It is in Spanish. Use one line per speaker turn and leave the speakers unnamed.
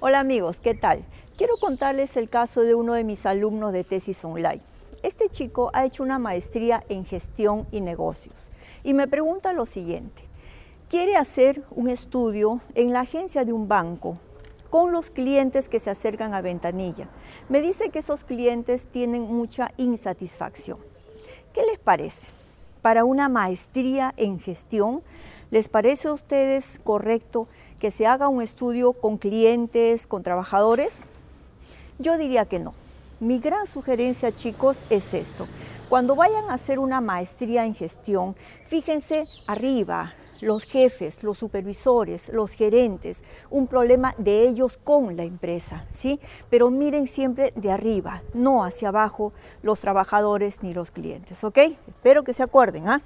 Hola amigos, ¿qué tal? Quiero contarles el caso de uno de mis alumnos de tesis online. Este chico ha hecho una maestría en gestión y negocios y me pregunta lo siguiente. Quiere hacer un estudio en la agencia de un banco con los clientes que se acercan a ventanilla. Me dice que esos clientes tienen mucha insatisfacción. ¿Qué les parece? Para una maestría en gestión, ¿les parece a ustedes correcto que se haga un estudio con clientes, con trabajadores? Yo diría que no. Mi gran sugerencia, chicos, es esto. Cuando vayan a hacer una maestría en gestión, fíjense arriba, los jefes, los supervisores, los gerentes, un problema de ellos con la empresa, ¿sí? Pero miren siempre de arriba, no hacia abajo los trabajadores ni los clientes, ¿ok? Espero que se acuerden, ¿ah?